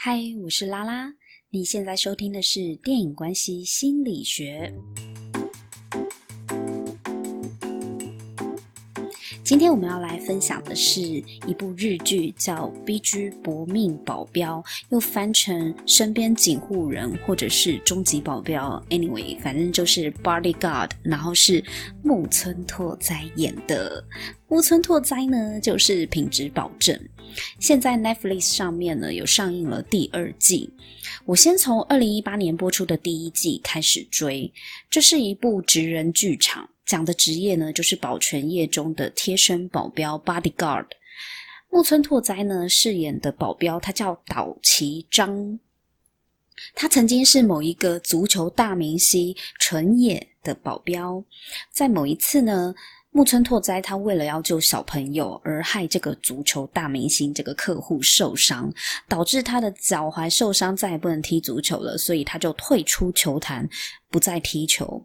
嗨，我是拉拉。你现在收听的是电影关系心理学。今天我们要来分享的是一部日剧，叫《BG 搏命保镖》，又翻成“身边警护人”或者是“终极保镖”。Anyway，反正就是 Bodyguard，然后是木村拓哉演的。木村拓哉呢，就是品质保证。现在 Netflix 上面呢，有上映了第二季。我先从二零一八年播出的第一季开始追。这是一部职人剧场。讲的职业呢，就是保全业中的贴身保镖 （bodyguard）。木村拓哉呢饰演的保镖，他叫岛崎章。他曾经是某一个足球大明星纯野的保镖。在某一次呢，木村拓哉他为了要救小朋友，而害这个足球大明星这个客户受伤，导致他的脚踝受伤，再也不能踢足球了，所以他就退出球坛，不再踢球。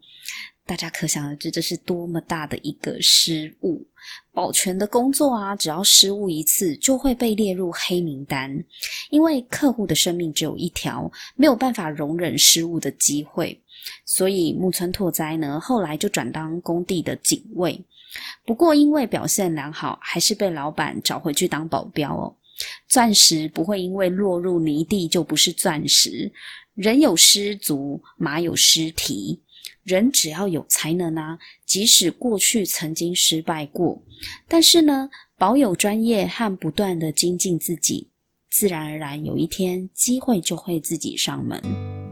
大家可想而知，这是多么大的一个失误。保全的工作啊，只要失误一次，就会被列入黑名单。因为客户的生命只有一条，没有办法容忍失误的机会。所以木村拓哉呢，后来就转当工地的警卫。不过因为表现良好，还是被老板找回去当保镖哦。钻石不会因为落入泥地就不是钻石。人有失足，马有失蹄。人只要有才能啊，即使过去曾经失败过，但是呢，保有专业和不断的精进自己，自然而然有一天机会就会自己上门。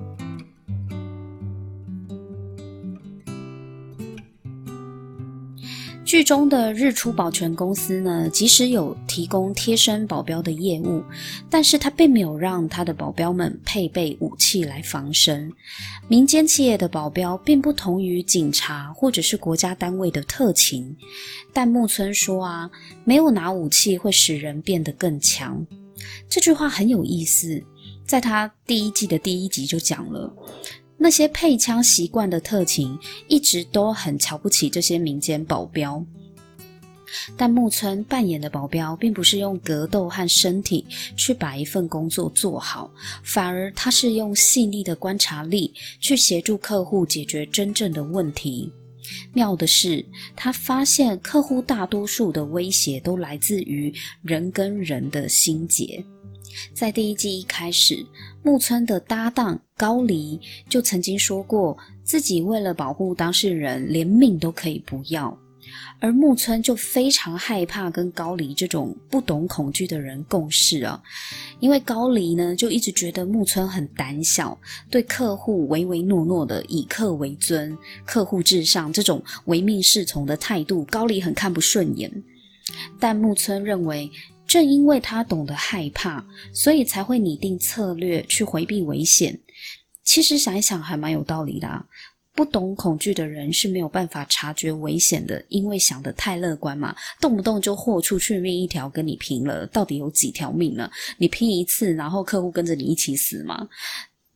剧中的日出保全公司呢，即使有提供贴身保镖的业务，但是他并没有让他的保镖们配备武器来防身。民间企业的保镖并不同于警察或者是国家单位的特勤，但木村说啊，没有拿武器会使人变得更强。这句话很有意思，在他第一季的第一集就讲了。那些配枪习惯的特勤一直都很瞧不起这些民间保镖，但木村扮演的保镖并不是用格斗和身体去把一份工作做好，反而他是用细腻的观察力去协助客户解决真正的问题。妙的是，他发现客户大多数的威胁都来自于人跟人的心结。在第一季一开始，木村的搭档高梨就曾经说过，自己为了保护当事人，连命都可以不要。而木村就非常害怕跟高梨这种不懂恐惧的人共事啊，因为高梨呢就一直觉得木村很胆小，对客户唯唯诺诺的以客为尊，客户至上这种唯命是从的态度，高梨很看不顺眼。但木村认为。正因为他懂得害怕，所以才会拟定策略去回避危险。其实想一想，还蛮有道理的。不懂恐惧的人是没有办法察觉危险的，因为想得太乐观嘛，动不动就豁出去命一条跟你拼了。到底有几条命呢？你拼一次，然后客户跟着你一起死吗？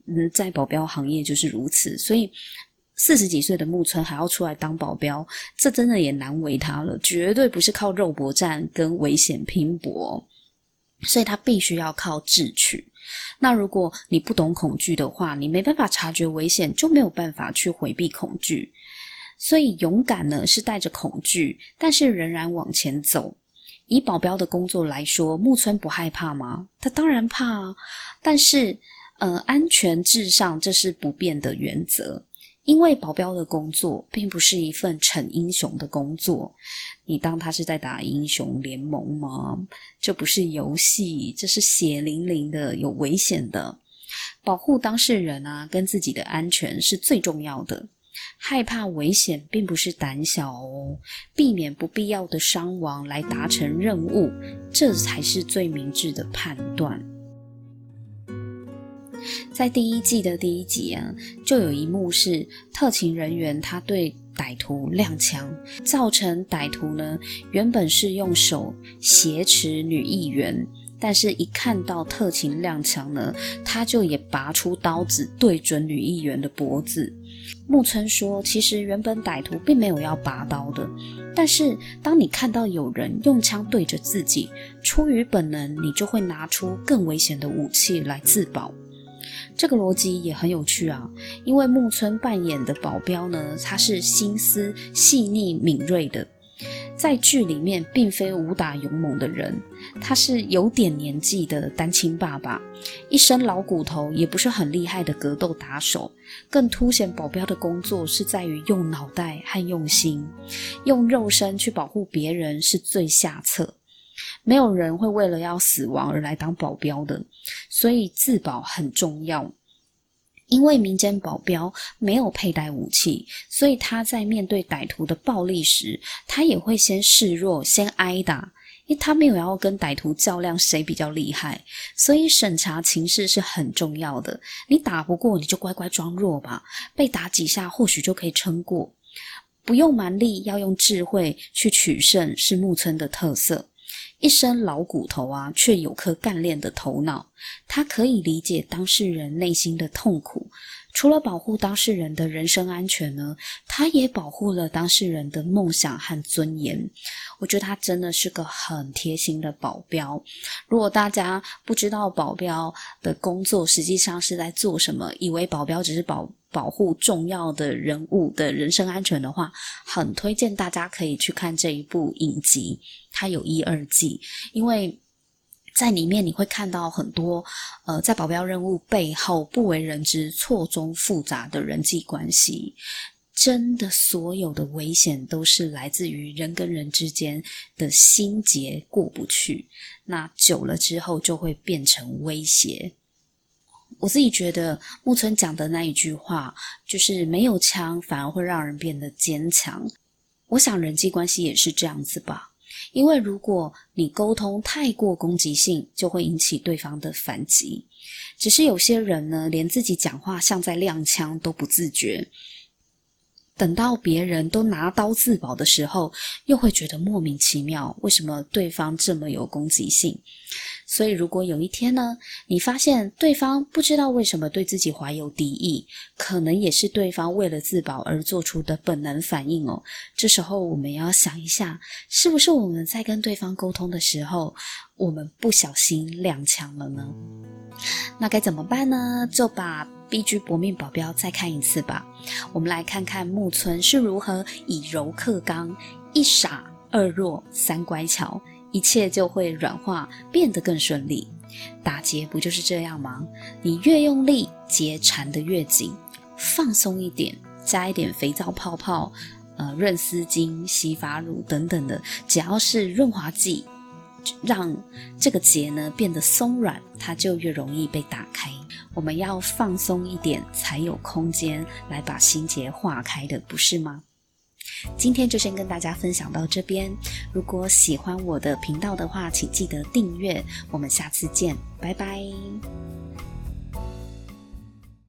嗯，在保镖行业就是如此，所以。四十几岁的木村还要出来当保镖，这真的也难为他了。绝对不是靠肉搏战跟危险拼搏，所以他必须要靠智取。那如果你不懂恐惧的话，你没办法察觉危险，就没有办法去回避恐惧。所以勇敢呢，是带着恐惧，但是仍然往前走。以保镖的工作来说，木村不害怕吗？他当然怕啊，但是呃，安全至上，这是不变的原则。因为保镖的工作并不是一份逞英雄的工作，你当他是在打英雄联盟吗？这不是游戏，这是血淋淋的，有危险的。保护当事人啊，跟自己的安全是最重要的。害怕危险并不是胆小哦，避免不必要的伤亡来达成任务，这才是最明智的判断。在第一季的第一集啊，就有一幕是特勤人员他对歹徒亮枪，造成歹徒呢原本是用手挟持女议员，但是一看到特勤踉跄呢，他就也拔出刀子对准女议员的脖子。木村说：“其实原本歹徒并没有要拔刀的，但是当你看到有人用枪对着自己，出于本能，你就会拿出更危险的武器来自保。这个逻辑也很有趣啊，因为木村扮演的保镖呢，他是心思细腻敏锐的。”在剧里面，并非武打勇猛的人，他是有点年纪的单亲爸爸，一身老骨头，也不是很厉害的格斗打手。更凸显保镖的工作是在于用脑袋和用心，用肉身去保护别人是最下策。没有人会为了要死亡而来当保镖的，所以自保很重要。因为民间保镖没有佩戴武器，所以他在面对歹徒的暴力时，他也会先示弱，先挨打。因为他没有要跟歹徒较量谁比较厉害，所以审查情势是很重要的。你打不过，你就乖乖装弱吧，被打几下或许就可以撑过。不用蛮力，要用智慧去取胜，是木村的特色。一身老骨头啊，却有颗干练的头脑。他可以理解当事人内心的痛苦。除了保护当事人的人身安全呢，他也保护了当事人的梦想和尊严。我觉得他真的是个很贴心的保镖。如果大家不知道保镖的工作实际上是在做什么，以为保镖只是保保护重要的人物的人身安全的话，很推荐大家可以去看这一部影集。它有一二季，因为。在里面你会看到很多，呃，在保镖任务背后不为人知、错综复杂的人际关系。真的，所有的危险都是来自于人跟人之间的心结过不去。那久了之后就会变成威胁。我自己觉得木村讲的那一句话，就是没有枪反而会让人变得坚强。我想人际关系也是这样子吧。因为如果你沟通太过攻击性，就会引起对方的反击。只是有些人呢，连自己讲话像在踉跄都不自觉。等到别人都拿刀自保的时候，又会觉得莫名其妙，为什么对方这么有攻击性？所以，如果有一天呢，你发现对方不知道为什么对自己怀有敌意，可能也是对方为了自保而做出的本能反应哦。这时候，我们要想一下，是不是我们在跟对方沟通的时候，我们不小心踉跄了呢？那该怎么办呢？就把。B.G. 搏命保镖，再看一次吧。我们来看看木村是如何以柔克刚，一傻二弱三乖巧，一切就会软化，变得更顺利。打结不就是这样吗？你越用力，结缠得越紧。放松一点，加一点肥皂泡泡、呃润丝巾、洗发乳等等的，只要是润滑剂，让这个结呢变得松软，它就越容易被打开。我们要放松一点，才有空间来把心结化开的，不是吗？今天就先跟大家分享到这边。如果喜欢我的频道的话，请记得订阅。我们下次见，拜拜。